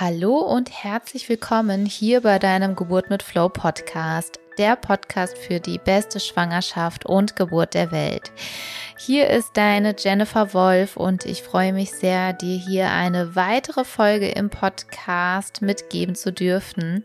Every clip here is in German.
Hallo und herzlich willkommen hier bei deinem Geburt mit Flow Podcast, der Podcast für die beste Schwangerschaft und Geburt der Welt. Hier ist deine Jennifer Wolf und ich freue mich sehr, dir hier eine weitere Folge im Podcast mitgeben zu dürfen.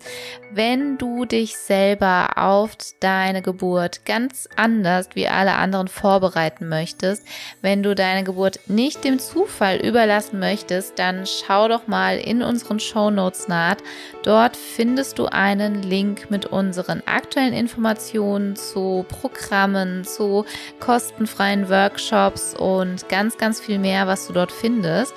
Wenn du dich selber auf deine Geburt ganz anders wie alle anderen vorbereiten möchtest, wenn du deine Geburt nicht dem Zufall überlassen möchtest, dann schau doch mal in unseren Show Notes nach. Dort findest du einen Link mit unseren aktuellen Informationen zu Programmen, zu kostenfreien Workshops Workshops und ganz, ganz viel mehr, was du dort findest.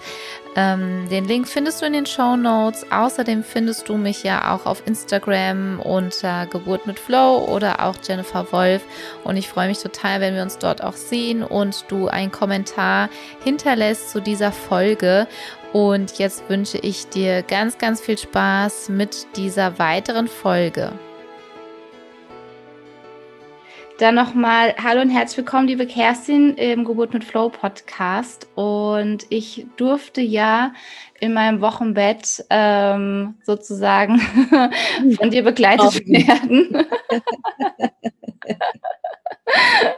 Ähm, den Link findest du in den Show Notes. Außerdem findest du mich ja auch auf Instagram unter Geburt mit Flow oder auch Jennifer Wolf. Und ich freue mich total, wenn wir uns dort auch sehen und du einen Kommentar hinterlässt zu dieser Folge. Und jetzt wünsche ich dir ganz, ganz viel Spaß mit dieser weiteren Folge. Dann nochmal Hallo und herzlich willkommen, liebe Kerstin, im Geburt mit Flow Podcast. Und ich durfte ja in meinem Wochenbett ähm, sozusagen von dir begleitet werden.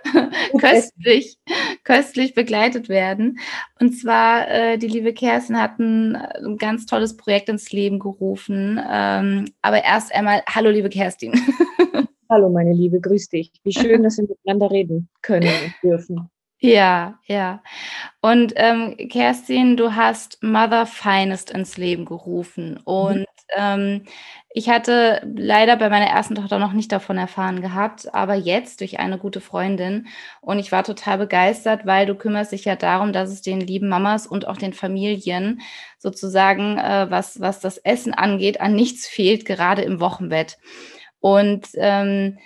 köstlich, köstlich begleitet werden. Und zwar, äh, die liebe Kerstin hat ein, ein, ganz tolles Projekt ins Leben gerufen. Ähm, aber erst einmal, hallo liebe Kerstin. Hallo, meine Liebe, grüß dich. Wie schön, dass wir miteinander reden können und dürfen. Ja, ja. Und ähm, Kerstin, du hast Mother Finest ins Leben gerufen. Mhm. Und mhm. ähm, ich hatte leider bei meiner ersten Tochter noch nicht davon erfahren gehabt, aber jetzt durch eine gute Freundin. Und ich war total begeistert, weil du kümmerst dich ja darum, dass es den lieben Mamas und auch den Familien sozusagen, äh, was, was das Essen angeht, an nichts fehlt, gerade im Wochenbett. Und ähm,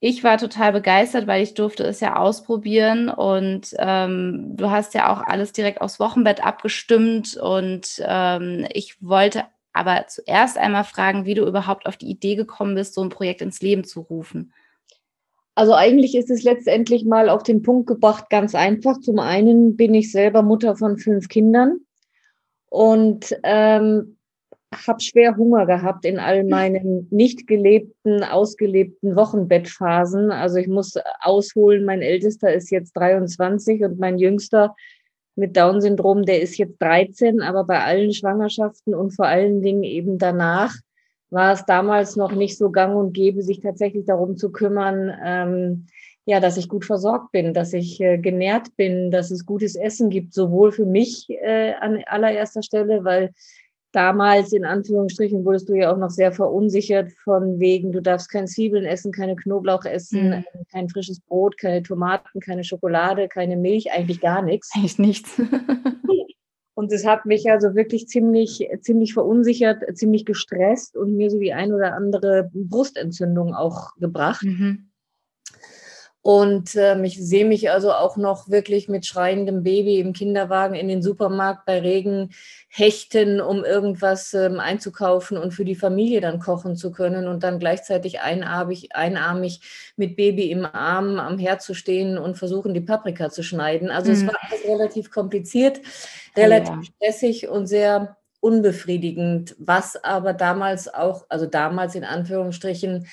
ich war total begeistert, weil ich durfte es ja ausprobieren und ähm, du hast ja auch alles direkt aufs Wochenbett abgestimmt und ähm, ich wollte aber zuerst einmal fragen, wie du überhaupt auf die Idee gekommen bist, so ein Projekt ins Leben zu rufen. Also eigentlich ist es letztendlich mal auf den Punkt gebracht, ganz einfach. Zum einen bin ich selber Mutter von fünf Kindern und ähm, habe schwer Hunger gehabt in all meinen nicht gelebten, ausgelebten Wochenbettphasen. Also ich muss ausholen, mein Ältester ist jetzt 23 und mein Jüngster mit Down-Syndrom, der ist jetzt 13, aber bei allen Schwangerschaften und vor allen Dingen eben danach war es damals noch nicht so gang und gäbe, sich tatsächlich darum zu kümmern, ähm, ja, dass ich gut versorgt bin, dass ich äh, genährt bin, dass es gutes Essen gibt, sowohl für mich äh, an allererster Stelle, weil damals in Anführungsstrichen wurdest du ja auch noch sehr verunsichert von wegen, du darfst kein Zwiebeln essen, keine Knoblauch essen, mhm. kein frisches Brot, keine Tomaten, keine Schokolade, keine Milch, eigentlich gar nichts. Eigentlich nichts. und es hat mich also wirklich ziemlich, ziemlich verunsichert, ziemlich gestresst und mir so die ein oder andere Brustentzündung auch gebracht. Mhm. Und ähm, ich sehe mich also auch noch wirklich mit schreiendem Baby im Kinderwagen in den Supermarkt bei Regen hechten, um irgendwas ähm, einzukaufen und für die Familie dann kochen zu können und dann gleichzeitig einarmig, einarmig mit Baby im Arm am Herd zu stehen und versuchen, die Paprika zu schneiden. Also mhm. es war relativ kompliziert, relativ ja. stressig und sehr unbefriedigend, was aber damals auch, also damals in Anführungsstrichen,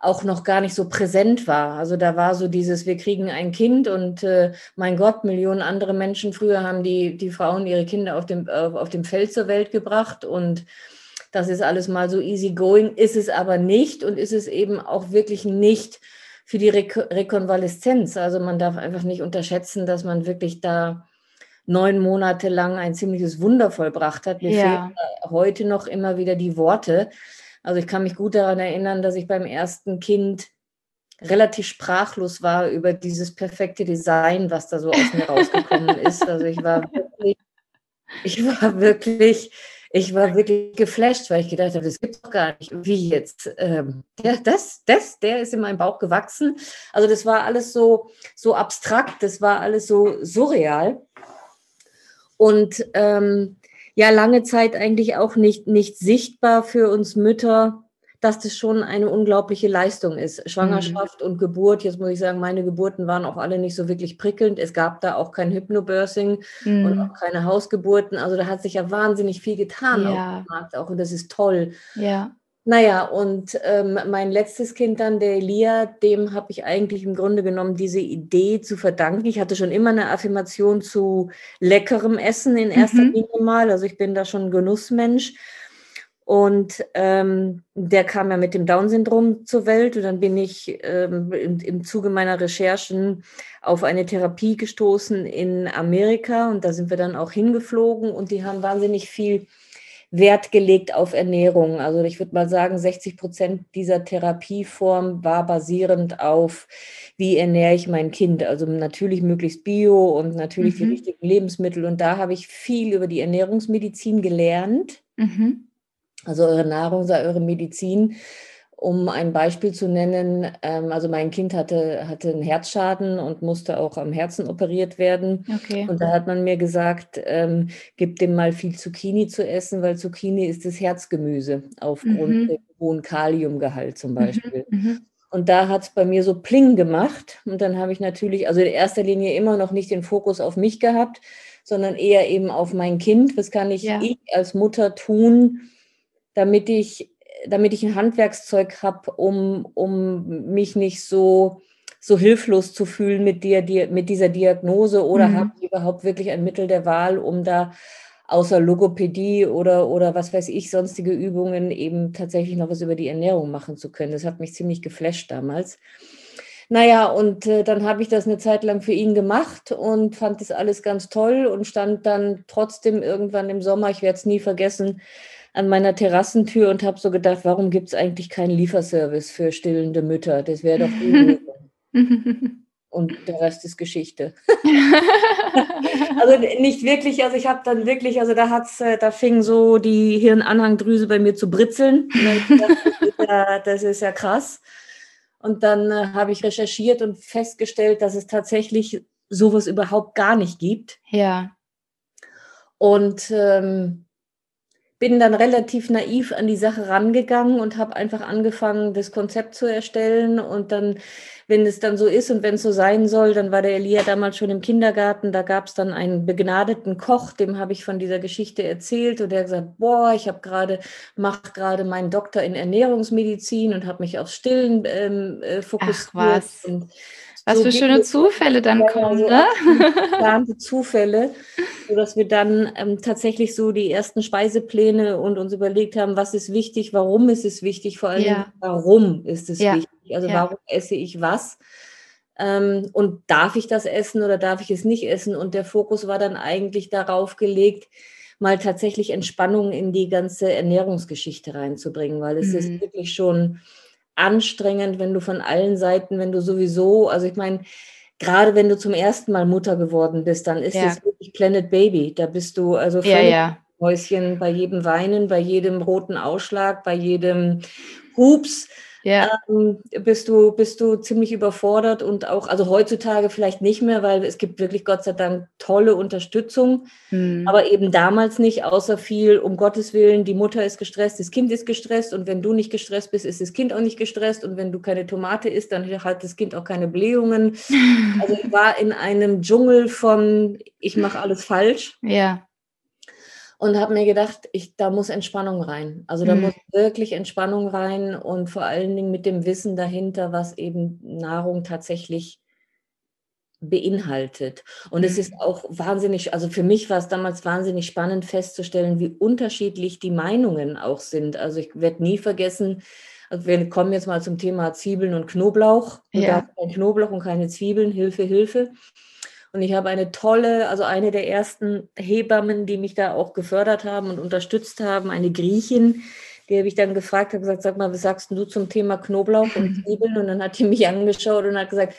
auch noch gar nicht so präsent war. Also da war so dieses, wir kriegen ein Kind und äh, mein Gott, Millionen andere Menschen früher haben die, die Frauen ihre Kinder auf dem, auf, auf dem Feld zur Welt gebracht und das ist alles mal so easy going, ist es aber nicht und ist es eben auch wirklich nicht für die Re Rekonvaleszenz. Also man darf einfach nicht unterschätzen, dass man wirklich da neun Monate lang ein ziemliches Wunder vollbracht hat. Mir ja. fehlen heute noch immer wieder die Worte. Also ich kann mich gut daran erinnern, dass ich beim ersten Kind relativ sprachlos war über dieses perfekte Design, was da so aus mir rausgekommen ist. Also ich war wirklich, ich war wirklich, ich war wirklich geflasht, weil ich gedacht habe, das gibt doch gar nicht. Wie jetzt? Ähm, ja, das, das, der ist in meinem Bauch gewachsen. Also das war alles so, so abstrakt, das war alles so surreal. Und ähm, ja lange Zeit eigentlich auch nicht, nicht sichtbar für uns Mütter, dass das schon eine unglaubliche Leistung ist. Schwangerschaft mhm. und Geburt, jetzt muss ich sagen, meine Geburten waren auch alle nicht so wirklich prickelnd. Es gab da auch kein Hypnobirthing mhm. und auch keine Hausgeburten. Also da hat sich ja wahnsinnig viel getan ja. auf dem Markt auch und das ist toll. Ja. Naja, und ähm, mein letztes Kind dann, der Elia, dem habe ich eigentlich im Grunde genommen diese Idee zu verdanken. Ich hatte schon immer eine Affirmation zu leckerem Essen in erster mhm. Linie mal. Also ich bin da schon ein Genussmensch. Und ähm, der kam ja mit dem Down-Syndrom zur Welt. Und dann bin ich ähm, im, im Zuge meiner Recherchen auf eine Therapie gestoßen in Amerika. Und da sind wir dann auch hingeflogen. Und die haben wahnsinnig viel Wert gelegt auf Ernährung. Also ich würde mal sagen, 60 Prozent dieser Therapieform war basierend auf, wie ernähre ich mein Kind. Also natürlich möglichst bio und natürlich mhm. die richtigen Lebensmittel. Und da habe ich viel über die Ernährungsmedizin gelernt. Mhm also eure Nahrung sei eure Medizin. Um ein Beispiel zu nennen, ähm, also mein Kind hatte, hatte einen Herzschaden und musste auch am Herzen operiert werden. Okay. Und da hat man mir gesagt, ähm, gib dem mal viel Zucchini zu essen, weil Zucchini ist das Herzgemüse aufgrund mhm. dem hohen Kaliumgehalt zum mhm, Beispiel. Mhm. Und da hat es bei mir so Pling gemacht. Und dann habe ich natürlich, also in erster Linie immer noch nicht den Fokus auf mich gehabt, sondern eher eben auf mein Kind. Was kann ich, ja. ich als Mutter tun, damit ich, damit ich ein Handwerkszeug habe, um, um mich nicht so, so hilflos zu fühlen mit, dir, dir, mit dieser Diagnose oder mhm. habe ich überhaupt wirklich ein Mittel der Wahl, um da außer Logopädie oder, oder was weiß ich, sonstige Übungen eben tatsächlich noch was über die Ernährung machen zu können. Das hat mich ziemlich geflasht damals. Naja, und äh, dann habe ich das eine Zeit lang für ihn gemacht und fand das alles ganz toll und stand dann trotzdem irgendwann im Sommer, ich werde es nie vergessen, an meiner Terrassentür und habe so gedacht, warum gibt es eigentlich keinen Lieferservice für stillende Mütter? Das wäre doch Und der Rest ist Geschichte. also nicht wirklich, also ich habe dann wirklich, also da hat's, äh, da fing so die Hirnanhangdrüse bei mir zu britzeln. das, ist ja, das ist ja krass. Und dann äh, habe ich recherchiert und festgestellt, dass es tatsächlich sowas überhaupt gar nicht gibt. Ja. Und ähm, bin dann relativ naiv an die Sache rangegangen und habe einfach angefangen, das Konzept zu erstellen. Und dann, wenn es dann so ist und wenn es so sein soll, dann war der Elia damals schon im Kindergarten. Da gab es dann einen begnadeten Koch, dem habe ich von dieser Geschichte erzählt. Und der hat gesagt, boah, ich habe gerade, mache gerade meinen Doktor in Ernährungsmedizin und habe mich auf Stillen ähm, äh, fokussiert. Ach, was. Und was so für schöne Zufälle dann kommen, so ne? Zufälle, sodass wir dann ähm, tatsächlich so die ersten Speisepläne und uns überlegt haben, was ist wichtig, warum ist es wichtig, vor allem ja. warum ist es ja. wichtig, also ja. warum esse ich was ähm, und darf ich das essen oder darf ich es nicht essen und der Fokus war dann eigentlich darauf gelegt, mal tatsächlich Entspannung in die ganze Ernährungsgeschichte reinzubringen, weil es mhm. ist wirklich schon anstrengend, wenn du von allen Seiten, wenn du sowieso, also ich meine, gerade wenn du zum ersten Mal Mutter geworden bist, dann ist ja. wirklich Planet Baby. Da bist du also völlig ja, ja. Häuschen bei jedem Weinen, bei jedem roten Ausschlag, bei jedem Hups ja. ähm, bist, du, bist du ziemlich überfordert und auch, also heutzutage vielleicht nicht mehr, weil es gibt wirklich Gott sei Dank tolle Unterstützung, mhm. aber eben damals nicht, außer viel, um Gottes Willen, die Mutter ist gestresst, das Kind ist gestresst und wenn du nicht gestresst bist, ist das Kind auch nicht gestresst und wenn du keine Tomate isst, dann hat das Kind auch keine Blähungen. Also ich war in einem Dschungel von, ich mache alles falsch. Ja und habe mir gedacht, ich, da muss Entspannung rein. Also da mhm. muss wirklich Entspannung rein und vor allen Dingen mit dem Wissen dahinter, was eben Nahrung tatsächlich beinhaltet. Und mhm. es ist auch wahnsinnig, also für mich war es damals wahnsinnig spannend festzustellen, wie unterschiedlich die Meinungen auch sind. Also ich werde nie vergessen, also wir kommen jetzt mal zum Thema Zwiebeln und Knoblauch. Und ja. da kein Knoblauch und keine Zwiebeln, Hilfe, Hilfe. Und ich habe eine tolle, also eine der ersten Hebammen, die mich da auch gefördert haben und unterstützt haben, eine Griechin, die habe ich dann gefragt, habe gesagt, sag mal, was sagst du zum Thema Knoblauch und Zwiebeln? Und dann hat die mich angeschaut und hat gesagt,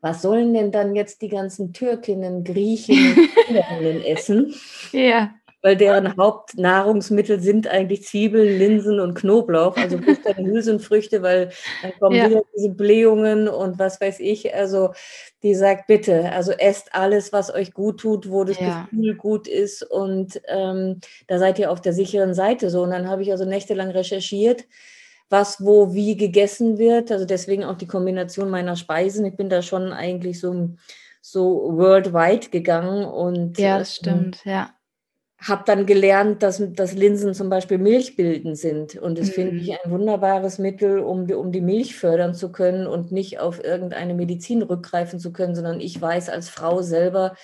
was sollen denn dann jetzt die ganzen Türkinnen, Griechinnen essen? Ja weil deren Hauptnahrungsmittel sind eigentlich Zwiebeln, Linsen und Knoblauch, also keine Hülsenfrüchte, weil dann kommen ja. wieder diese Blähungen und was weiß ich. Also die sagt, bitte, also esst alles, was euch gut tut, wo das ja. Gefühl gut ist und ähm, da seid ihr auf der sicheren Seite so. Und dann habe ich also nächtelang recherchiert, was wo wie gegessen wird. Also deswegen auch die Kombination meiner Speisen. Ich bin da schon eigentlich so, so worldwide gegangen und ja, das ähm, stimmt, ja. Habe dann gelernt, dass, dass Linsen zum Beispiel milchbildend sind. Und das mhm. finde ich ein wunderbares Mittel, um die, um die Milch fördern zu können und nicht auf irgendeine Medizin rückgreifen zu können, sondern ich weiß als Frau selber,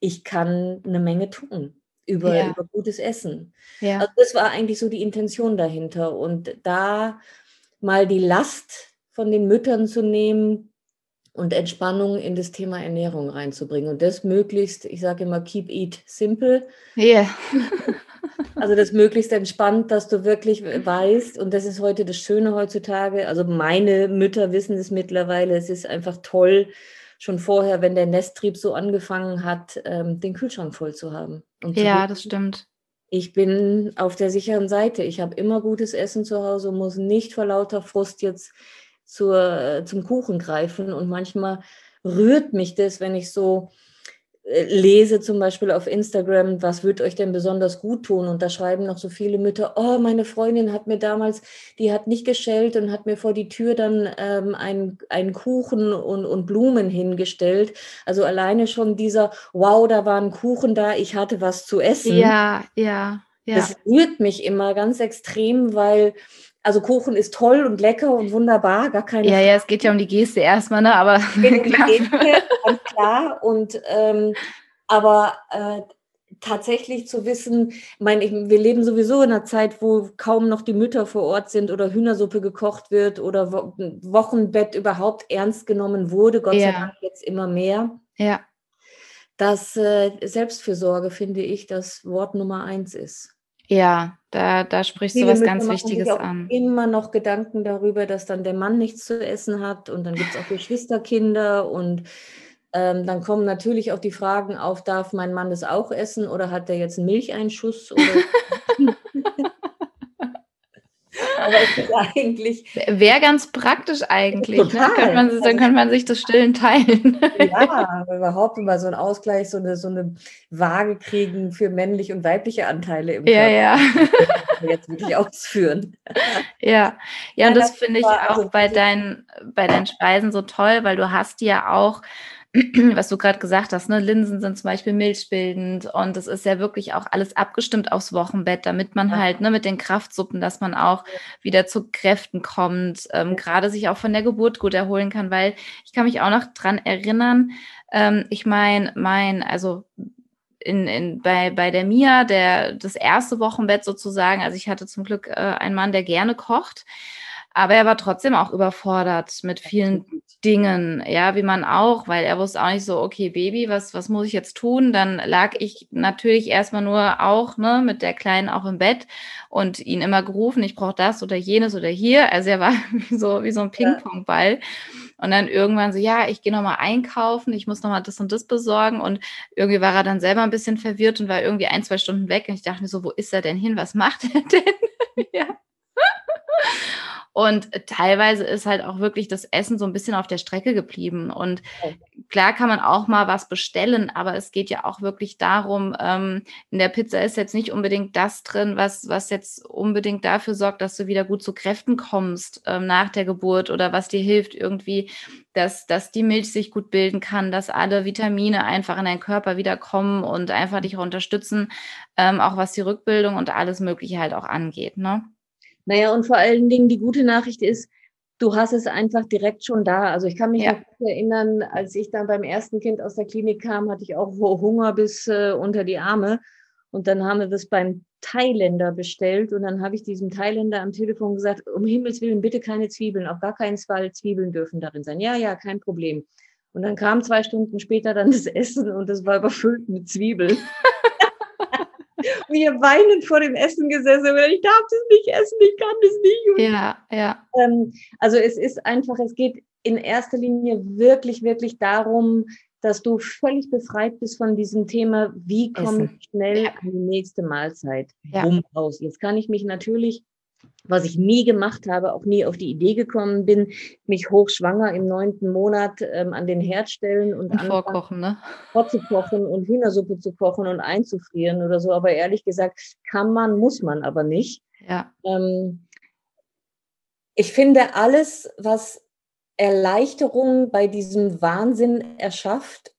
ich kann eine Menge tun über, ja. über gutes Essen. Ja. Also das war eigentlich so die Intention dahinter. Und da mal die Last von den Müttern zu nehmen und Entspannung in das Thema Ernährung reinzubringen. Und das möglichst, ich sage immer, keep eat simple. Yeah. also das möglichst entspannt, dass du wirklich weißt, und das ist heute das Schöne heutzutage, also meine Mütter wissen es mittlerweile, es ist einfach toll, schon vorher, wenn der Nesttrieb so angefangen hat, ähm, den Kühlschrank voll zu haben. ja, das stimmt. Ich bin auf der sicheren Seite. Ich habe immer gutes Essen zu Hause und muss nicht vor lauter Frust jetzt zur, äh, zum Kuchen greifen. Und manchmal rührt mich das, wenn ich so äh, lese zum Beispiel auf Instagram, was wird euch denn besonders gut tun? Und da schreiben noch so viele Mütter, oh, meine Freundin hat mir damals, die hat nicht geschellt und hat mir vor die Tür dann ähm, einen, einen Kuchen und, und Blumen hingestellt. Also alleine schon dieser, wow, da war ein Kuchen da, ich hatte was zu essen. Ja, ja. Ja. Das rührt mich immer ganz extrem, weil also Kuchen ist toll und lecker und wunderbar, gar keine Ja, Frage. ja, es geht ja um die Geste erstmal, ne? Aber klar. Geste, ganz klar. Und ähm, aber äh, tatsächlich zu wissen, mein, ich, wir leben sowieso in einer Zeit, wo kaum noch die Mütter vor Ort sind oder Hühnersuppe gekocht wird oder Wo Wochenbett überhaupt ernst genommen wurde, Gott ja. sei Dank jetzt immer mehr. Ja. Dass äh, Selbstfürsorge, finde ich, das Wort Nummer eins ist. Ja, da, da sprichst Viele du was ganz Wichtiges an. Immer noch Gedanken darüber, dass dann der Mann nichts zu essen hat und dann gibt es auch Geschwisterkinder und ähm, dann kommen natürlich auch die Fragen auf, darf mein Mann das auch essen oder hat der jetzt einen Milcheinschuss? Aber es ist eigentlich. Wäre ganz praktisch eigentlich. Total. Ne? Könnte man, dann könnte man sich das Stillen teilen. Ja, überhaupt mal so einen Ausgleich, so eine, so eine Waage kriegen für männliche und weibliche Anteile im ja, Körper. Ja, ja. Jetzt wirklich ausführen. Ja, ja, und das, das finde ich auch also bei deinen, bei deinen Speisen so toll, weil du hast ja auch was du gerade gesagt hast, ne, Linsen sind zum Beispiel milchbildend und es ist ja wirklich auch alles abgestimmt aufs Wochenbett, damit man ja. halt ne, mit den Kraftsuppen, dass man auch wieder zu Kräften kommt, ähm, gerade sich auch von der Geburt gut erholen kann, weil ich kann mich auch noch dran erinnern, ähm, ich meine, mein, also in, in, bei, bei der Mia, der, das erste Wochenbett sozusagen, also ich hatte zum Glück äh, einen Mann, der gerne kocht. Aber er war trotzdem auch überfordert mit vielen Dingen, ja, wie man auch, weil er wusste auch nicht so, okay, Baby, was, was muss ich jetzt tun? Dann lag ich natürlich erstmal nur auch, ne, mit der Kleinen auch im Bett und ihn immer gerufen, ich brauche das oder jenes oder hier. Also er war wie so, wie so ein Ping-Pong-Ball. Und dann irgendwann so, ja, ich gehe nochmal einkaufen, ich muss nochmal das und das besorgen. Und irgendwie war er dann selber ein bisschen verwirrt und war irgendwie ein, zwei Stunden weg. Und ich dachte mir so, wo ist er denn hin? Was macht er denn? ja. Und teilweise ist halt auch wirklich das Essen so ein bisschen auf der Strecke geblieben. Und klar kann man auch mal was bestellen, aber es geht ja auch wirklich darum, ähm, in der Pizza ist jetzt nicht unbedingt das drin, was, was jetzt unbedingt dafür sorgt, dass du wieder gut zu Kräften kommst ähm, nach der Geburt oder was dir hilft irgendwie, dass, dass die Milch sich gut bilden kann, dass alle Vitamine einfach in deinen Körper wieder kommen und einfach dich unterstützen, ähm, auch was die Rückbildung und alles Mögliche halt auch angeht. Ne? Naja, und vor allen Dingen die gute Nachricht ist, du hast es einfach direkt schon da. Also ich kann mich ja. noch erinnern, als ich dann beim ersten Kind aus der Klinik kam, hatte ich auch Hunger bis äh, unter die Arme. Und dann haben wir das beim Thailänder bestellt und dann habe ich diesem Thailänder am Telefon gesagt, um Himmels Willen bitte keine Zwiebeln, auf gar keinen Fall Zwiebeln dürfen darin sein. Ja, ja, kein Problem. Und dann kam zwei Stunden später dann das Essen und es war überfüllt mit Zwiebeln. wir weinend vor dem Essen gesessen ich darf das nicht essen, ich kann das nicht. Ja, ja. Ähm, also es ist einfach, es geht in erster Linie wirklich, wirklich darum, dass du völlig befreit bist von diesem Thema, wie komme ich schnell ja. an die nächste Mahlzeit ja. raus. Jetzt kann ich mich natürlich was ich nie gemacht habe, auch nie auf die Idee gekommen bin, mich hochschwanger im neunten Monat ähm, an den Herd stellen und, und vorkochen, ne? vorzukochen und Hühnersuppe zu kochen und einzufrieren oder so. Aber ehrlich gesagt, kann man, muss man aber nicht. Ja. Ähm, Ich finde alles, was Erleichterung bei diesem Wahnsinn erschafft,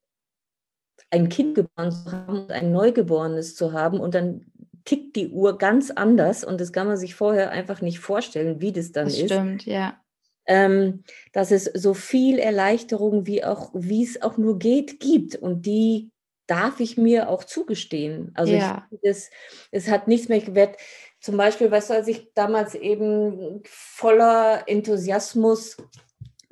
ein Kind geboren zu haben und ein Neugeborenes zu haben und dann tickt die Uhr ganz anders und das kann man sich vorher einfach nicht vorstellen, wie das dann das ist. Stimmt, ja. Ähm, dass es so viel Erleichterung wie auch, wie es auch nur geht, gibt und die darf ich mir auch zugestehen. Also ja. ich, es, es hat nichts mehr gewährt. Zum Beispiel, weißt du, als ich damals eben voller Enthusiasmus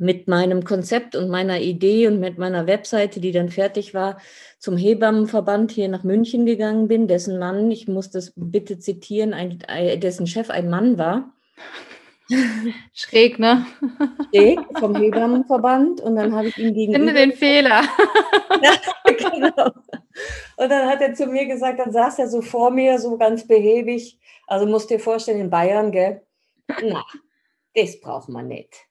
mit meinem Konzept und meiner Idee und mit meiner Webseite, die dann fertig war, zum Hebammenverband hier nach München gegangen bin, dessen Mann, ich muss das bitte zitieren, ein, dessen Chef ein Mann war. Schräg, ne? Schräg vom Hebammenverband und dann habe ich ihm gegenüber... Finde den Fehler. ja, genau. Und dann hat er zu mir gesagt, dann saß er so vor mir, so ganz behäbig, also musst dir vorstellen, in Bayern, gell? Na, das braucht man nicht.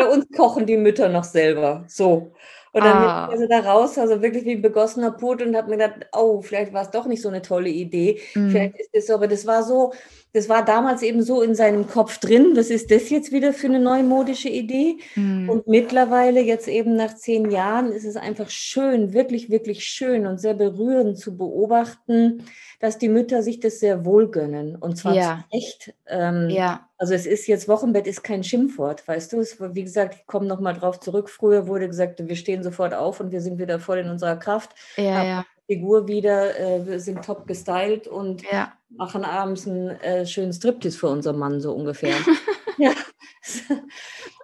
Bei uns kochen die Mütter noch selber. So. Und dann ah. bin ich also da raus, also wirklich wie ein begossener Put und habe mir gedacht, oh, vielleicht war es doch nicht so eine tolle Idee. Mhm. Vielleicht ist es so, aber das war so, das war damals eben so in seinem Kopf drin. Was ist das jetzt wieder für eine neumodische Idee? Mhm. Und mittlerweile, jetzt eben nach zehn Jahren, ist es einfach schön, wirklich, wirklich schön und sehr berührend zu beobachten, dass die Mütter sich das sehr wohl gönnen. Und zwar ja. echt. Ähm, ja. Also es ist jetzt Wochenbett ist kein Schimpfwort, weißt du? Es, wie gesagt, ich komme nochmal drauf zurück. Früher wurde gesagt, wir stehen sofort auf und wir sind wieder voll in unserer Kraft. Ja, ja. Figur wieder, äh, wir sind top gestylt und ja. machen abends einen äh, schönen Striptease für unseren Mann, so ungefähr. ja.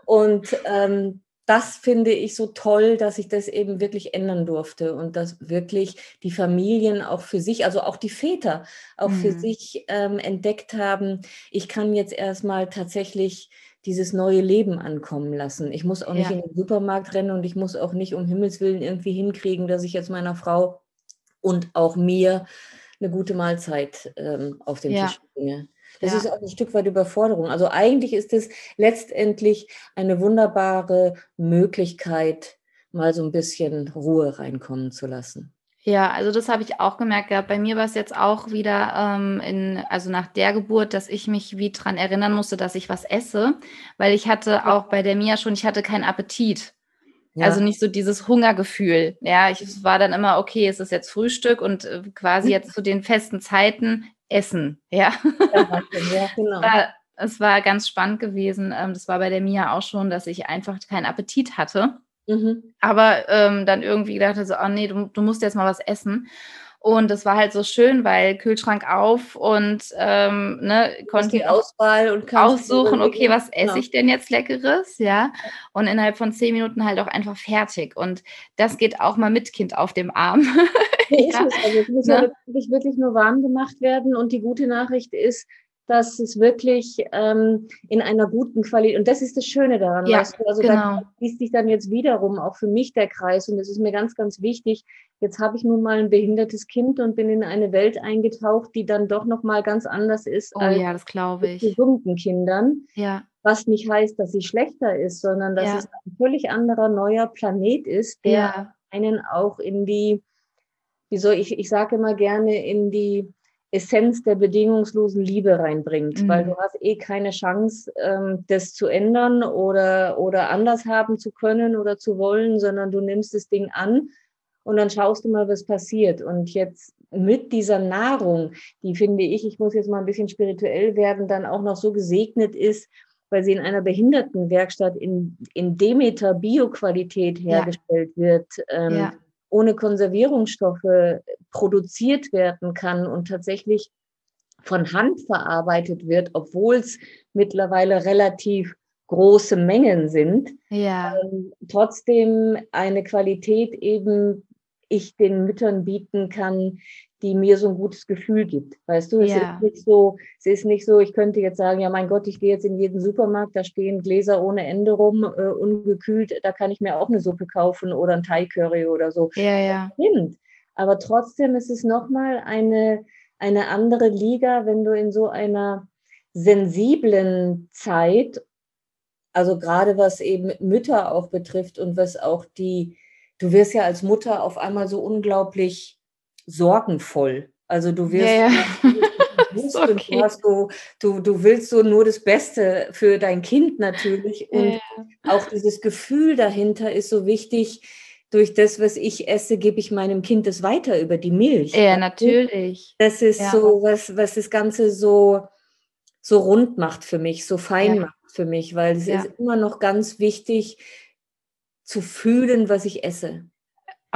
Und ähm, das finde ich so toll, dass ich das eben wirklich ändern durfte und dass wirklich die Familien auch für sich, also auch die Väter, auch mhm. für sich ähm, entdeckt haben, ich kann jetzt erstmal tatsächlich dieses neue Leben ankommen lassen. Ich muss auch nicht ja. in den Supermarkt rennen und ich muss auch nicht um Himmels Willen irgendwie hinkriegen, dass ich jetzt meiner Frau und auch mir eine gute Mahlzeit ähm, auf den ja. Tisch bringe. Das ja. ist auch ein Stück weit Überforderung. Also eigentlich ist es letztendlich eine wunderbare Möglichkeit, mal so ein bisschen Ruhe reinkommen zu lassen. Ja, also das habe ich auch gemerkt gehabt. Bei mir war es jetzt auch wieder ähm, in, also nach der Geburt, dass ich mich wie dran erinnern musste, dass ich was esse, weil ich hatte auch bei der Mia schon, ich hatte keinen Appetit. Ja. Also nicht so dieses Hungergefühl. Ja, ich war dann immer, okay, es ist jetzt Frühstück und äh, quasi jetzt zu den festen Zeiten essen. Ja, ja genau. War, es war ganz spannend gewesen. Ähm, das war bei der Mia auch schon, dass ich einfach keinen Appetit hatte. Mhm. Aber ähm, dann irgendwie dachte so, oh nee, du, du musst jetzt mal was essen. Und es war halt so schön, weil Kühlschrank auf und ähm, ne, konnte die Auswahl und aussuchen, okay, was esse genau. ich denn jetzt Leckeres, ja? Und innerhalb von zehn Minuten halt auch einfach fertig. Und das geht auch mal mit Kind auf dem Arm. ja. Also es muss ne? wirklich nur warm gemacht werden. Und die gute Nachricht ist, dass es wirklich ähm, in einer guten Qualität, und das ist das Schöne daran, ja, weißt du, also genau. da schließt sich dann jetzt wiederum auch für mich der Kreis und das ist mir ganz, ganz wichtig. Jetzt habe ich nun mal ein behindertes Kind und bin in eine Welt eingetaucht, die dann doch nochmal ganz anders ist oh, als ja, das glaube ich. gesunden Kindern. Ja. Was nicht heißt, dass sie schlechter ist, sondern dass ja. es ein völlig anderer neuer Planet ist, der ja. einen auch in die, wie soll ich, ich sage immer gerne, in die Essenz der bedingungslosen Liebe reinbringt, mhm. weil du hast eh keine Chance, ähm, das zu ändern oder, oder anders haben zu können oder zu wollen, sondern du nimmst das Ding an und dann schaust du mal, was passiert. Und jetzt mit dieser Nahrung, die finde ich, ich muss jetzt mal ein bisschen spirituell werden, dann auch noch so gesegnet ist, weil sie in einer Behindertenwerkstatt in, in Demeter Bioqualität hergestellt ja. wird. Ähm, ja ohne Konservierungsstoffe produziert werden kann und tatsächlich von Hand verarbeitet wird, obwohl es mittlerweile relativ große Mengen sind, ja. ähm, trotzdem eine Qualität eben ich den Müttern bieten kann, die mir so ein gutes Gefühl gibt. Weißt du, es ja. ist nicht so, es ist nicht so, ich könnte jetzt sagen, ja mein Gott, ich gehe jetzt in jeden Supermarkt, da stehen Gläser ohne Ende rum, äh, ungekühlt, da kann ich mir auch eine Suppe kaufen oder ein Thai Curry oder so. Ja, ja. Stimmt. Aber trotzdem ist es nochmal eine, eine andere Liga, wenn du in so einer sensiblen Zeit, also gerade was eben Mütter auch betrifft und was auch die, du wirst ja als Mutter auf einmal so unglaublich sorgenvoll. Also du wirst, ja, ja. okay. du, hast so, du, du willst so nur das Beste für dein Kind natürlich. Und ja. auch dieses Gefühl dahinter ist so wichtig. Durch das, was ich esse, gebe ich meinem Kind das weiter über die Milch. Ja, natürlich. Das ist ja. so, was, was das Ganze so, so rund macht für mich, so fein ja. macht für mich, weil es ist immer noch ganz wichtig zu fühlen, was ich esse.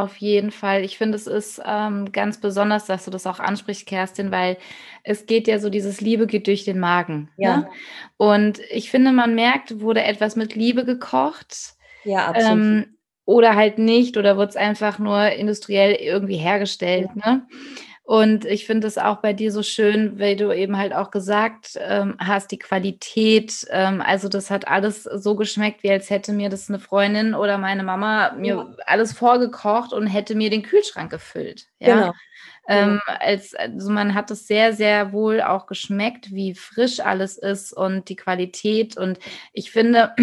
Auf jeden Fall. Ich finde, es ist ähm, ganz besonders, dass du das auch ansprichst, Kerstin, weil es geht ja so, dieses Liebe geht durch den Magen. Ja. Ne? Und ich finde, man merkt, wurde etwas mit Liebe gekocht. Ja, absolut. Ähm, oder halt nicht, oder wird es einfach nur industriell irgendwie hergestellt. Ja. Ne? Und ich finde es auch bei dir so schön, weil du eben halt auch gesagt ähm, hast, die Qualität. Ähm, also das hat alles so geschmeckt, wie als hätte mir das eine Freundin oder meine Mama mir ja. alles vorgekocht und hätte mir den Kühlschrank gefüllt. Ja. Genau. Ähm, als, also man hat es sehr, sehr wohl auch geschmeckt, wie frisch alles ist und die Qualität. Und ich finde,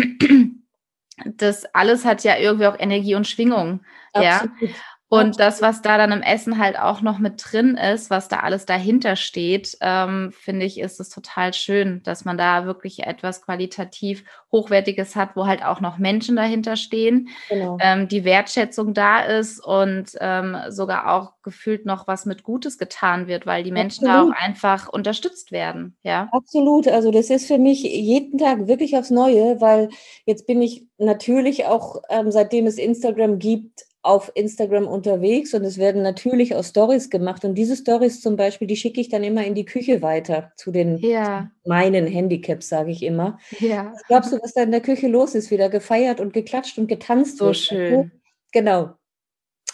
das alles hat ja irgendwie auch Energie und Schwingung. Absolut. Ja. Und das, was da dann im Essen halt auch noch mit drin ist, was da alles dahinter steht, ähm, finde ich, ist es total schön, dass man da wirklich etwas qualitativ Hochwertiges hat, wo halt auch noch Menschen dahinter stehen, genau. ähm, die Wertschätzung da ist und ähm, sogar auch gefühlt noch was mit Gutes getan wird, weil die Menschen Absolut. da auch einfach unterstützt werden. Ja. Absolut. Also das ist für mich jeden Tag wirklich aufs Neue, weil jetzt bin ich natürlich auch, ähm, seitdem es Instagram gibt, auf Instagram unterwegs und es werden natürlich auch Stories gemacht. Und diese Stories zum Beispiel, die schicke ich dann immer in die Küche weiter zu den ja. meinen Handicaps, sage ich immer. Ja. Was glaubst du, was da in der Küche los ist? Wieder gefeiert und geklatscht und getanzt. So wird. schön. Genau.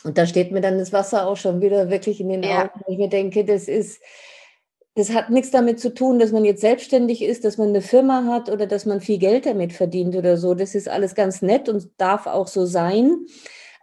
Und da steht mir dann das Wasser auch schon wieder wirklich in den ja. Augen. Ich mir denke, das ist, das hat nichts damit zu tun, dass man jetzt selbstständig ist, dass man eine Firma hat oder dass man viel Geld damit verdient oder so. Das ist alles ganz nett und darf auch so sein.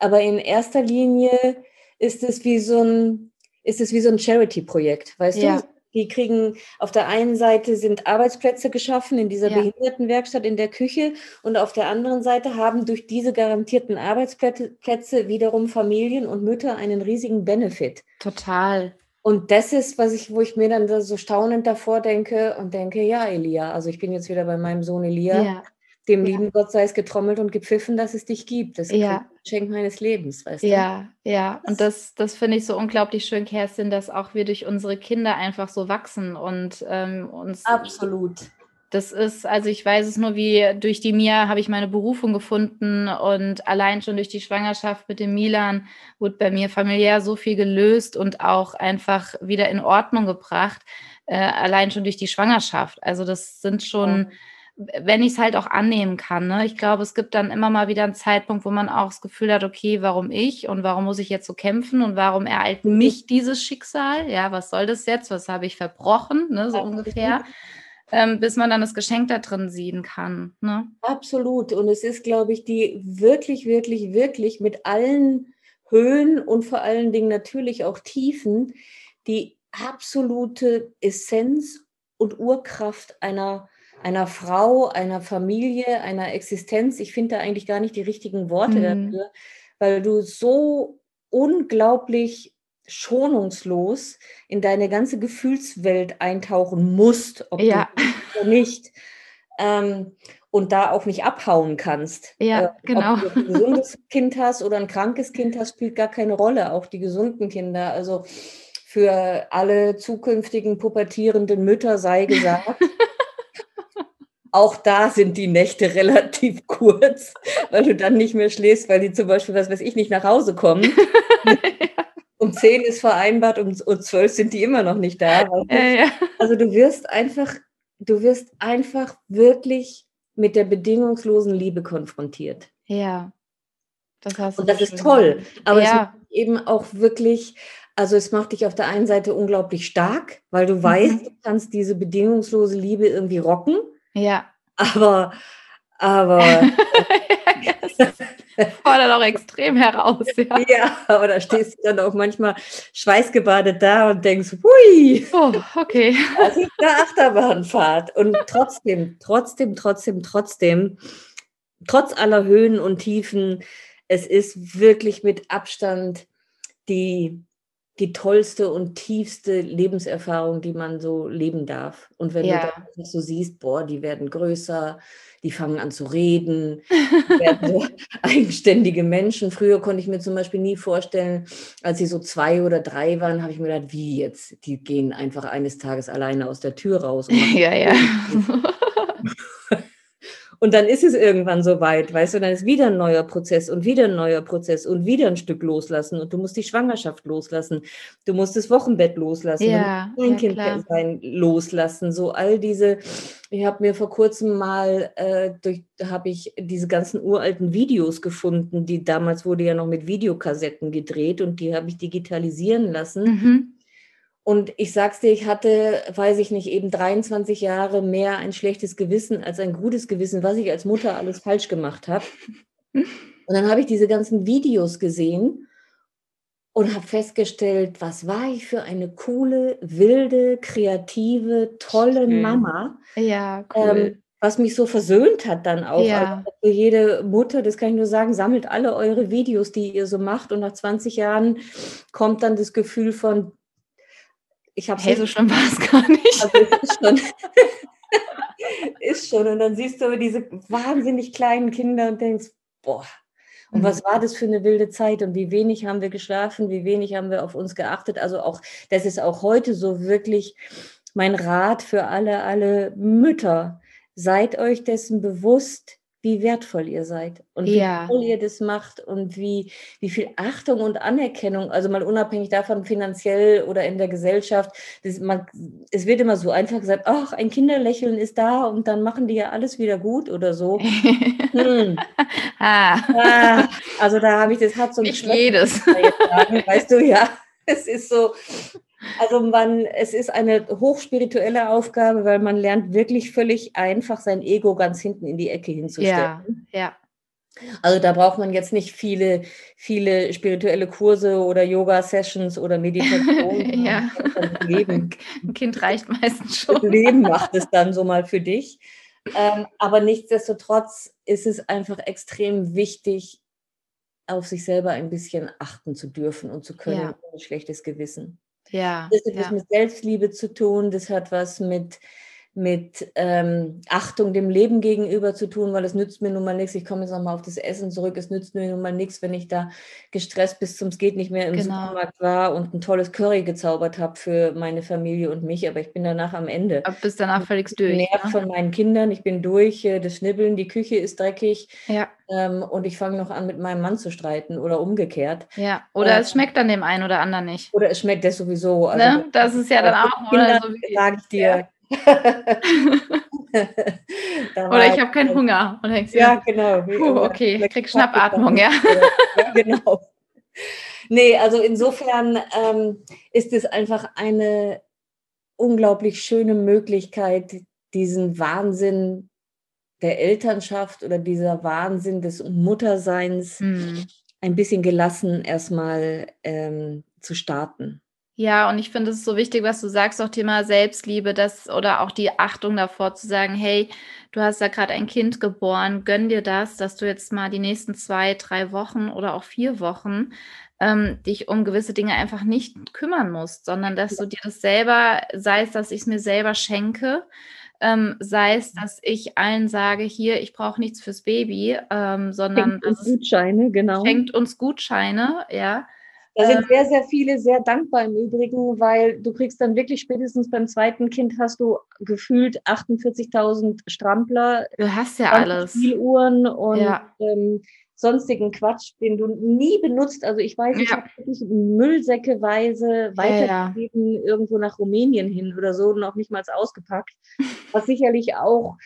Aber in erster Linie ist es wie so ein, ist es wie so ein Charity-Projekt, weißt ja. du? Die kriegen auf der einen Seite sind Arbeitsplätze geschaffen in dieser ja. Behindertenwerkstatt in der Küche und auf der anderen Seite haben durch diese garantierten Arbeitsplätze wiederum Familien und Mütter einen riesigen Benefit. Total. Und das ist, was ich, wo ich mir dann so staunend davor denke und denke, ja, Elia, also ich bin jetzt wieder bei meinem Sohn Elia. Ja. Dem ja. lieben Gott sei es getrommelt und gepfiffen, dass es dich gibt. Das ist ja. ein Geschenk meines Lebens, weißt du? Ja, ja. Und das, das finde ich so unglaublich schön, Kerstin, dass auch wir durch unsere Kinder einfach so wachsen und ähm, uns. Absolut. Das ist, also ich weiß es nur, wie durch die Mia habe ich meine Berufung gefunden und allein schon durch die Schwangerschaft mit dem Milan wurde bei mir familiär so viel gelöst und auch einfach wieder in Ordnung gebracht, äh, allein schon durch die Schwangerschaft. Also das sind schon. Ja wenn ich es halt auch annehmen kann. Ne? Ich glaube, es gibt dann immer mal wieder einen Zeitpunkt, wo man auch das Gefühl hat, okay, warum ich und warum muss ich jetzt so kämpfen und warum ereilt mhm. mich dieses Schicksal? Ja, was soll das jetzt? Was habe ich verbrochen? Ne? So ja, ungefähr. Ähm, bis man dann das Geschenk da drin sehen kann. Ne? Absolut. Und es ist, glaube ich, die wirklich, wirklich, wirklich mit allen Höhen und vor allen Dingen natürlich auch Tiefen die absolute Essenz und Urkraft einer einer Frau, einer Familie, einer Existenz. Ich finde da eigentlich gar nicht die richtigen Worte mhm. dafür, weil du so unglaublich schonungslos in deine ganze Gefühlswelt eintauchen musst, ob ja. du oder nicht. Ähm, und da auch nicht abhauen kannst. Ja, äh, genau. Ob du ein gesundes Kind hast oder ein krankes Kind hast, spielt gar keine Rolle. Auch die gesunden Kinder. Also für alle zukünftigen pubertierenden Mütter sei gesagt, auch da sind die Nächte relativ kurz, weil du dann nicht mehr schläfst, weil die zum Beispiel, was weiß ich, nicht nach Hause kommen. ja. Um zehn ist vereinbart, um, um zwölf sind die immer noch nicht da. Ja, ja. Also du wirst einfach, du wirst einfach wirklich mit der bedingungslosen Liebe konfrontiert. Ja. Das hast du Und das ist toll. Aber es macht eben auch wirklich, also es macht dich auf der einen Seite unglaublich stark, weil du mhm. weißt, du kannst diese bedingungslose Liebe irgendwie rocken. Ja. Aber, aber. fordert auch extrem heraus. Ja. ja, da stehst du dann auch manchmal schweißgebadet da und denkst, hui, oh, okay. Das ist eine Achterbahnfahrt. Und trotzdem, trotzdem, trotzdem, trotzdem, trotz aller Höhen und Tiefen, es ist wirklich mit Abstand die die tollste und tiefste Lebenserfahrung, die man so leben darf. Und wenn ja. du dann so siehst, boah, die werden größer, die fangen an zu reden, werden so eigenständige Menschen. Früher konnte ich mir zum Beispiel nie vorstellen, als sie so zwei oder drei waren, habe ich mir gedacht, wie jetzt? Die gehen einfach eines Tages alleine aus der Tür raus. ja, ja. Und dann ist es irgendwann so weit, weißt du, dann ist wieder ein neuer Prozess und wieder ein neuer Prozess und wieder ein Stück loslassen und du musst die Schwangerschaft loslassen, du musst das Wochenbett loslassen, ja, dein ja, Kind klar. sein loslassen, so all diese. Ich habe mir vor kurzem mal äh, durch, habe ich diese ganzen uralten Videos gefunden, die damals wurde ja noch mit Videokassetten gedreht und die habe ich digitalisieren lassen. Mhm. Und ich sag's dir, ich hatte, weiß ich nicht, eben 23 Jahre mehr ein schlechtes Gewissen als ein gutes Gewissen, was ich als Mutter alles falsch gemacht habe. Und dann habe ich diese ganzen Videos gesehen und habe festgestellt, was war ich für eine coole, wilde, kreative, tolle Schön. Mama. Ja, cool. Ähm, was mich so versöhnt hat dann auch. Ja. Also jede Mutter, das kann ich nur sagen, sammelt alle eure Videos, die ihr so macht und nach 20 Jahren kommt dann das Gefühl von, ich habe hey, so schlimm war es gar nicht. Also es ist schon, ist schon. Und dann siehst du diese wahnsinnig kleinen Kinder und denkst, boah, und mhm. was war das für eine wilde Zeit und wie wenig haben wir geschlafen, wie wenig haben wir auf uns geachtet. Also auch, das ist auch heute so wirklich mein Rat für alle, alle Mütter. Seid euch dessen bewusst, wie wertvoll ihr seid und ja. wie toll ihr das macht und wie, wie viel Achtung und Anerkennung, also mal unabhängig davon finanziell oder in der Gesellschaft, das, man, es wird immer so einfach gesagt, ach, ein Kinderlächeln ist da und dann machen die ja alles wieder gut oder so. hm. ah. ah. also da habe ich, das hat so ein Nicht jedes. weißt du, ja, es ist so, also man, es ist eine hochspirituelle Aufgabe, weil man lernt wirklich völlig einfach sein Ego ganz hinten in die Ecke hinzustellen. Ja, ja. Also da braucht man jetzt nicht viele, viele spirituelle Kurse oder Yoga-Sessions oder Meditation. ja. Leben. Ein Kind reicht meistens schon. Das Leben macht es dann so mal für dich. Ähm, aber nichtsdestotrotz ist es einfach extrem wichtig, auf sich selber ein bisschen achten zu dürfen und zu können, ja. ohne schlechtes Gewissen. Ja. Das hat ja. was mit Selbstliebe zu tun, das hat was mit, mit ähm, Achtung dem Leben gegenüber zu tun, weil es nützt mir nun mal nichts. Ich komme jetzt nochmal auf das Essen zurück. Es nützt mir nun mal nichts, wenn ich da gestresst bis zum geht nicht mehr im genau. Supermarkt war und ein tolles Curry gezaubert habe für meine Familie und mich. Aber ich bin danach am Ende. Aber bist danach völlig durch. Ich bin ne? von meinen Kindern. Ich bin durch. Äh, das Schnibbeln, die Küche ist dreckig. Ja. Ähm, und ich fange noch an, mit meinem Mann zu streiten oder umgekehrt. Ja, oder äh, es schmeckt dann dem einen oder anderen nicht. Oder es schmeckt das sowieso. Also ne? Das ist ja dann auch. Oder so sage ich dir. Ja Oder ich habe keinen Hunger. Und denkst, ja, genau. Puh, okay, ich krieg Schnappatmung, ja. ja. Genau. Nee, also insofern ähm, ist es einfach eine unglaublich schöne Möglichkeit, diesen Wahnsinn der Elternschaft oder dieser Wahnsinn des Mutterseins mhm. ein bisschen gelassen erstmal ähm, zu starten. Ja, und ich finde es so wichtig, was du sagst, auch Thema Selbstliebe, das oder auch die Achtung davor zu sagen, hey, du hast da gerade ein Kind geboren, gönn dir das, dass du jetzt mal die nächsten zwei, drei Wochen oder auch vier Wochen ähm, dich um gewisse Dinge einfach nicht kümmern musst, sondern dass du dir das selber, sei es, dass ich es mir selber schenke, ähm, sei es, dass ich allen sage, hier, ich brauche nichts fürs Baby, ähm, sondern schenkt uns Gutscheine, genau. Schenkt uns Gutscheine, ja. Da sind sehr, sehr viele sehr dankbar im Übrigen, weil du kriegst dann wirklich spätestens beim zweiten Kind hast du gefühlt 48.000 Strampler. Du hast ja alles. Spieluhren und ja. ähm, sonstigen Quatsch, den du nie benutzt. Also ich weiß, ja. ich habe wirklich Müllsäckeweise weitergegeben, ja. irgendwo nach Rumänien hin oder so, noch nicht mal ausgepackt. Was sicherlich auch,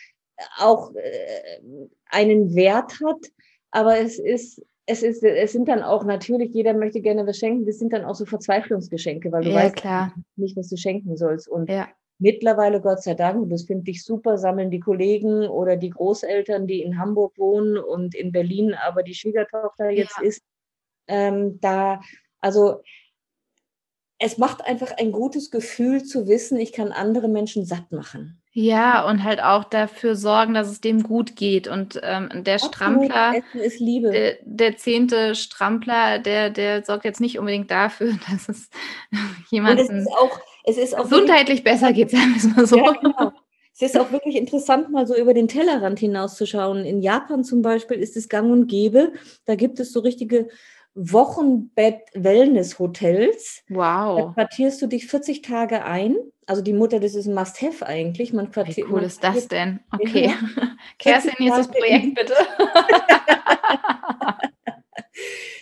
auch äh, einen Wert hat, aber es ist es, ist, es sind dann auch natürlich, jeder möchte gerne was schenken, das sind dann auch so Verzweiflungsgeschenke, weil du ja, weißt klar. nicht, was du schenken sollst. Und ja. mittlerweile, Gott sei Dank, das finde ich super, sammeln die Kollegen oder die Großeltern, die in Hamburg wohnen und in Berlin, aber die Schwiegertochter jetzt ja. ist, ähm, da, also es macht einfach ein gutes Gefühl zu wissen, ich kann andere Menschen satt machen. Ja, und halt auch dafür sorgen, dass es dem gut geht. Und ähm, der Absolut. Strampler, Essen ist Liebe. Der, der, zehnte Strampler, der, der sorgt jetzt nicht unbedingt dafür, dass es jemandem auch, es ist auch gesundheitlich besser geht, sagen wir es mal so. Ja, genau. Es ist auch wirklich interessant, mal so über den Tellerrand hinauszuschauen. In Japan zum Beispiel ist es gang und gäbe. Da gibt es so richtige Wochenbett-Wellness-Hotels. Wow. Da quartierst du dich 40 Tage ein. Also die Mutter, das ist ein Must-Have eigentlich. Man quartiert, Wie cool ist das denn? Okay. Kerstin, jetzt das Projekt bitte.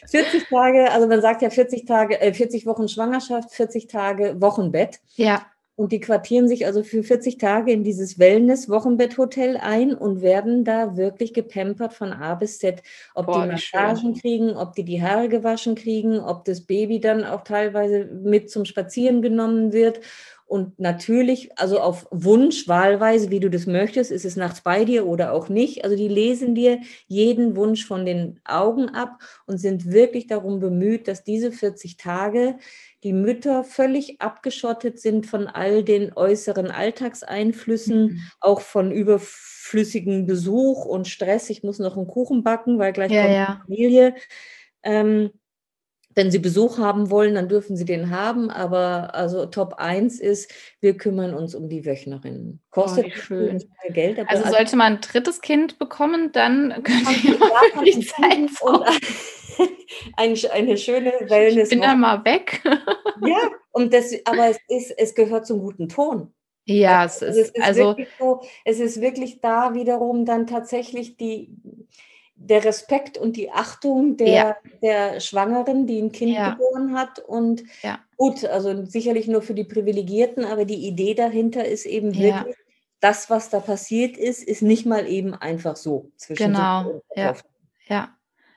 40 Tage, also man sagt ja 40 Tage, äh, 40 Wochen Schwangerschaft, 40 Tage Wochenbett. Ja. Und die quartieren sich also für 40 Tage in dieses Wellness-Wochenbetthotel ein und werden da wirklich gepampert von A bis Z. Ob Boah, die Massagen kriegen, ob die die Haare gewaschen kriegen, ob das Baby dann auch teilweise mit zum Spazieren genommen wird. Und natürlich, also auf Wunsch, wahlweise, wie du das möchtest, ist es nachts bei dir oder auch nicht. Also die lesen dir jeden Wunsch von den Augen ab und sind wirklich darum bemüht, dass diese 40 Tage die Mütter völlig abgeschottet sind von all den äußeren Alltagseinflüssen, mhm. auch von überflüssigen Besuch und Stress. Ich muss noch einen Kuchen backen, weil gleich ja, kommt ja. die Familie. Ähm, wenn Sie Besuch haben wollen, dann dürfen Sie den haben. Aber also Top 1 ist, wir kümmern uns um die Wöchnerinnen. Kostet oh, schön. Geld. also sollte man ein drittes Kind bekommen, dann könnte ich wirklich Zeit und ein, eine schöne Wellness. Ich bin dann mal weg. ja, und das, aber es, ist, es gehört zum guten Ton. Ja, es also ist, es ist also so, es ist wirklich da wiederum dann tatsächlich die der Respekt und die Achtung der, ja. der Schwangeren, die ein Kind ja. geboren hat. Und ja. gut, also sicherlich nur für die Privilegierten, aber die Idee dahinter ist eben wirklich, das, was da passiert ist, ist nicht mal eben einfach so zwischen Genau, ja. ja.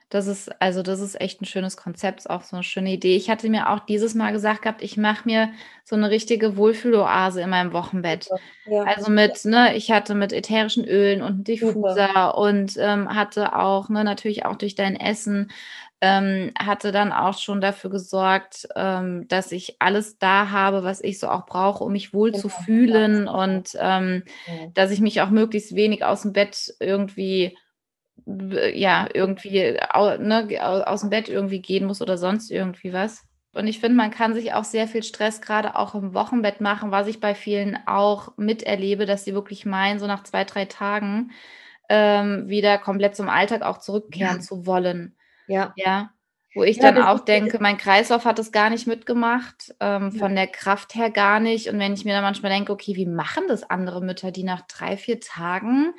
Das ist, also das ist echt ein schönes Konzept, ist auch so eine schöne Idee. Ich hatte mir auch dieses Mal gesagt gehabt, ich mache mir so eine richtige Wohlfühloase in meinem Wochenbett. Ja. Also mit, ne, ich hatte mit ätherischen Ölen und Diffuser Super. und ähm, hatte auch, ne, natürlich auch durch dein Essen, ähm, hatte dann auch schon dafür gesorgt, ähm, dass ich alles da habe, was ich so auch brauche, um mich wohl genau. zu fühlen und ähm, ja. dass ich mich auch möglichst wenig aus dem Bett irgendwie ja, irgendwie ne, aus dem Bett irgendwie gehen muss oder sonst irgendwie was. Und ich finde, man kann sich auch sehr viel Stress gerade auch im Wochenbett machen, was ich bei vielen auch miterlebe, dass sie wirklich meinen, so nach zwei, drei Tagen ähm, wieder komplett zum Alltag auch zurückkehren ja. zu wollen. Ja. Ja. Wo ich ja, dann auch denke, mein Kreislauf hat es gar nicht mitgemacht, ähm, ja. von der Kraft her gar nicht. Und wenn ich mir dann manchmal denke, okay, wie machen das andere Mütter, die nach drei, vier Tagen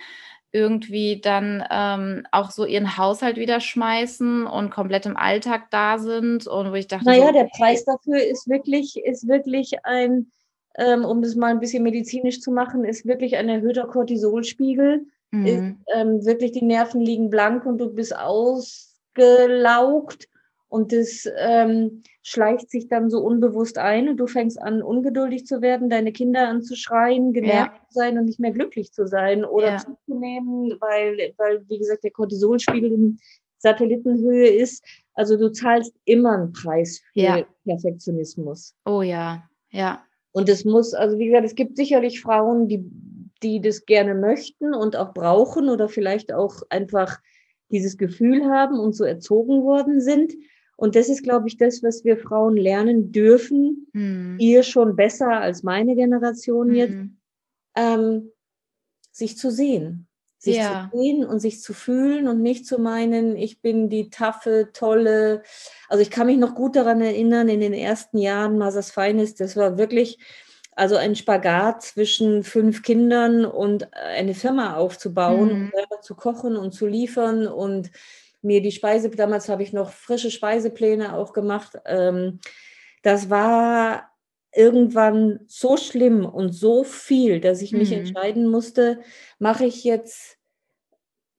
irgendwie dann ähm, auch so ihren Haushalt wieder schmeißen und komplett im Alltag da sind und wo ich dachte, naja, so, der Preis dafür ist wirklich, ist wirklich ein, ähm, um das mal ein bisschen medizinisch zu machen, ist wirklich ein erhöhter Cortisolspiegel. Mhm. Ist, ähm, wirklich die Nerven liegen blank und du bist ausgelaugt und das ähm, schleicht sich dann so unbewusst ein und du fängst an, ungeduldig zu werden, deine Kinder anzuschreien, genervt ja. zu sein und nicht mehr glücklich zu sein oder ja. zuzunehmen, weil, weil, wie gesagt, der Cortisolspiegel in Satellitenhöhe ist. Also du zahlst immer einen Preis für ja. Perfektionismus. Oh ja, ja. Und es muss, also wie gesagt, es gibt sicherlich Frauen, die, die das gerne möchten und auch brauchen oder vielleicht auch einfach dieses Gefühl haben und so erzogen worden sind. Und das ist, glaube ich, das, was wir Frauen lernen dürfen. Mhm. Ihr schon besser als meine Generation jetzt, mhm. ähm, sich zu sehen. Sich ja. zu sehen und sich zu fühlen und nicht zu meinen, ich bin die taffe, tolle. Also ich kann mich noch gut daran erinnern, in den ersten Jahren Masas Feines, das war wirklich, also ein Spagat zwischen fünf Kindern und eine Firma aufzubauen, mhm. selber zu kochen und zu liefern und mir die Speise, damals habe ich noch frische Speisepläne auch gemacht. Ähm, das war irgendwann so schlimm und so viel, dass ich mich mhm. entscheiden musste, mache ich jetzt,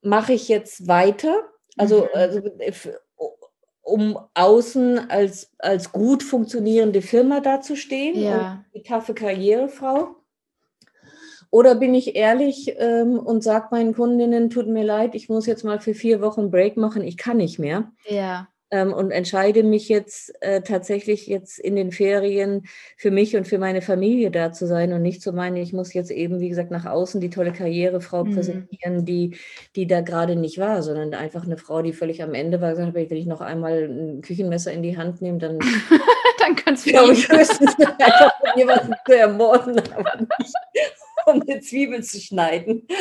mache ich jetzt weiter? Also, mhm. also um außen als, als gut funktionierende Firma dazustehen, ja. die taffe Karrierefrau. Oder bin ich ehrlich ähm, und sage meinen Kundinnen, tut mir leid, ich muss jetzt mal für vier Wochen Break machen, ich kann nicht mehr. Ja. ähm, und entscheide mich jetzt äh, tatsächlich jetzt in den Ferien für mich und für meine Familie da zu sein und nicht zu meinen, ich muss jetzt eben, wie gesagt, nach außen die tolle Karrierefrau mhm. präsentieren, die, die da gerade nicht war, sondern einfach eine Frau, die völlig am Ende war, gesagt, wenn ich noch einmal ein Küchenmesser in die Hand nehme, dann, dann kannst du glaube ich höchstens einfach jemanden zu ermorden, aber nicht um eine Zwiebel zu schneiden.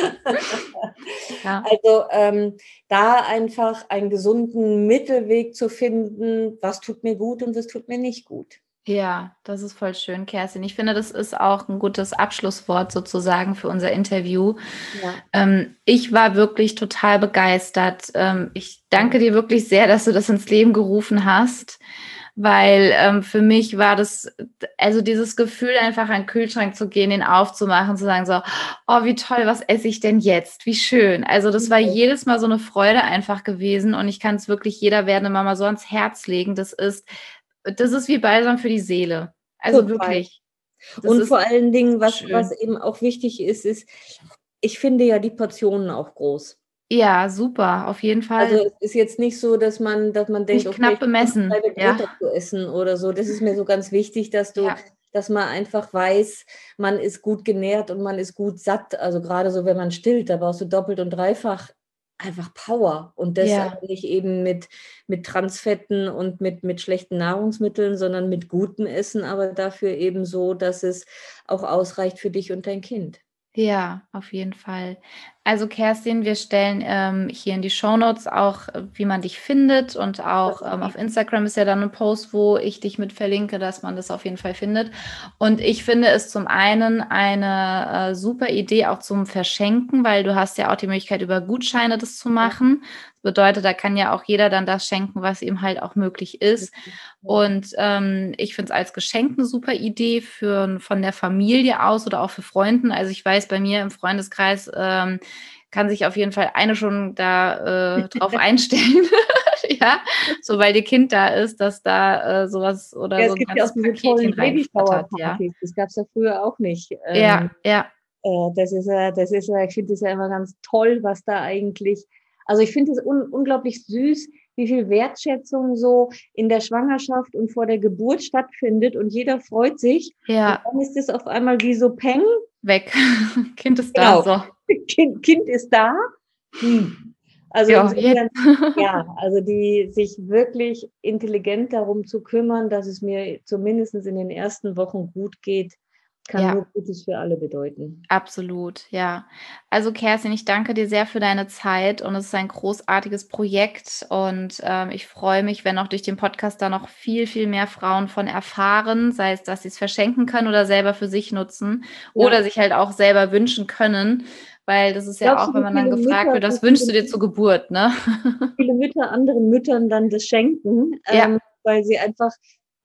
Ja. Also ähm, da einfach einen gesunden Mittelweg zu finden, was tut mir gut und was tut mir nicht gut. Ja, das ist voll schön, Kerstin. Ich finde, das ist auch ein gutes Abschlusswort sozusagen für unser Interview. Ja. Ähm, ich war wirklich total begeistert. Ähm, ich danke dir wirklich sehr, dass du das ins Leben gerufen hast weil ähm, für mich war das, also dieses Gefühl, einfach an den Kühlschrank zu gehen, den aufzumachen, zu sagen so, oh, wie toll, was esse ich denn jetzt? Wie schön. Also das war jedes Mal so eine Freude einfach gewesen und ich kann es wirklich jeder werdende Mama so ans Herz legen. Das ist, das ist wie Balsam für die Seele. Also Total. wirklich. und vor allen Dingen, was, was eben auch wichtig ist, ist, ich finde ja die Portionen auch groß. Ja, super, auf jeden Fall. Also es ist jetzt nicht so, dass man, dass man denkt, nicht okay, knapp bemessen, ja. zu essen oder so. Das ist mir so ganz wichtig, dass du, ja. dass man einfach weiß, man ist gut genährt und man ist gut satt. Also gerade so, wenn man stillt, da brauchst du doppelt und dreifach einfach Power und das ja. nicht eben mit, mit Transfetten und mit, mit schlechten Nahrungsmitteln, sondern mit gutem Essen, aber dafür eben so, dass es auch ausreicht für dich und dein Kind. Ja, auf jeden Fall. Also Kerstin, wir stellen ähm, hier in die Show Notes auch, äh, wie man dich findet und auch ähm, auf Instagram ist ja dann ein Post, wo ich dich mit verlinke, dass man das auf jeden Fall findet. Und ich finde es zum einen eine äh, super Idee auch zum Verschenken, weil du hast ja auch die Möglichkeit über Gutscheine das zu machen. Bedeutet, da kann ja auch jeder dann das schenken, was ihm halt auch möglich ist. Und ähm, ich finde es als Geschenk eine super Idee für von der Familie aus oder auch für Freunden. Also ich weiß bei mir im Freundeskreis ähm, kann sich auf jeden Fall eine schon da äh, drauf einstellen. ja, so weil ihr Kind da ist, dass da äh, sowas oder ja, so ein gibt ja auch diese tollen Babyshower ja. Das gab es ja früher auch nicht. Ähm, ja, ja. Äh, das ist ja, das ist ja, ich finde das ja immer ganz toll, was da eigentlich, also ich finde es un unglaublich süß, wie viel Wertschätzung so in der Schwangerschaft und vor der Geburt stattfindet und jeder freut sich. Ja. Und dann ist es auf einmal wie so Peng. Weg. kind ist genau. da. So. Kind, kind ist da. Hm. Also ja, insofern, ja, also die sich wirklich intelligent darum zu kümmern, dass es mir zumindest in den ersten Wochen gut geht, kann ja. nur Gutes für alle bedeuten. Absolut, ja. Also Kerstin, ich danke dir sehr für deine Zeit und es ist ein großartiges Projekt und ähm, ich freue mich, wenn auch durch den Podcast da noch viel, viel mehr Frauen von erfahren, sei es, dass sie es verschenken können oder selber für sich nutzen ja. oder sich halt auch selber wünschen können. Weil das ist ja Glaubst auch, wenn man dann gefragt Mütter, wird, was wünschst du dir zur Geburt, ne? Viele Mütter anderen Müttern dann das schenken, ja. ähm, weil sie einfach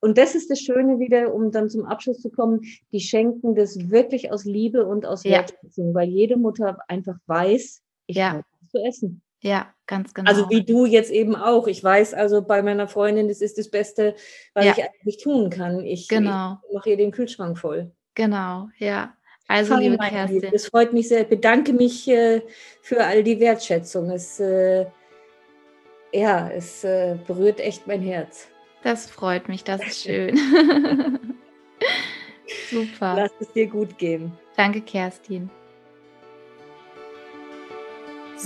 und das ist das Schöne wieder, um dann zum Abschluss zu kommen, die schenken das wirklich aus Liebe und aus Wertschätzung, ja. weil jede Mutter einfach weiß, ich ja. habe was zu essen. Ja, ganz genau. Also wie du jetzt eben auch. Ich weiß also bei meiner Freundin, das ist das Beste, was ja. ich eigentlich tun kann. Ich, genau. ich mache ihr den Kühlschrank voll. Genau, ja. Also, Hallo, liebe Kerstin. Es freut mich sehr. Ich bedanke mich äh, für all die Wertschätzung. Es, äh, ja, es äh, berührt echt mein Herz. Das freut mich, das ist schön. Super. Lass es dir gut gehen. Danke, Kerstin.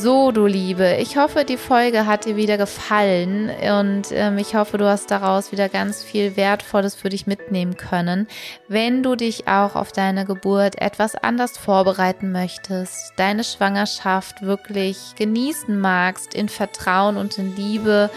So, du Liebe, ich hoffe, die Folge hat dir wieder gefallen und ähm, ich hoffe, du hast daraus wieder ganz viel Wertvolles für dich mitnehmen können. Wenn du dich auch auf deine Geburt etwas anders vorbereiten möchtest, deine Schwangerschaft wirklich genießen magst, in Vertrauen und in Liebe,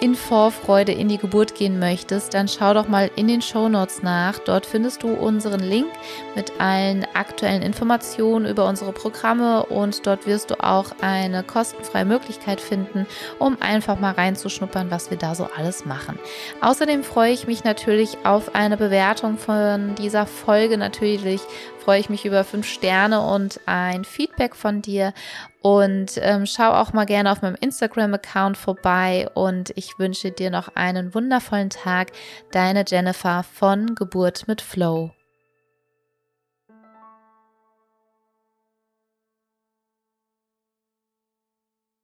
in Vorfreude in die Geburt gehen möchtest, dann schau doch mal in den Show Notes nach. Dort findest du unseren Link mit allen aktuellen Informationen über unsere Programme und dort wirst du auch eine kostenfreie Möglichkeit finden, um einfach mal reinzuschnuppern, was wir da so alles machen. Außerdem freue ich mich natürlich auf eine Bewertung von dieser Folge. Natürlich freue ich mich über fünf Sterne und ein Feedback von dir. Und ähm, schau auch mal gerne auf meinem Instagram-Account vorbei. Und ich wünsche dir noch einen wundervollen Tag. Deine Jennifer von Geburt mit Flow.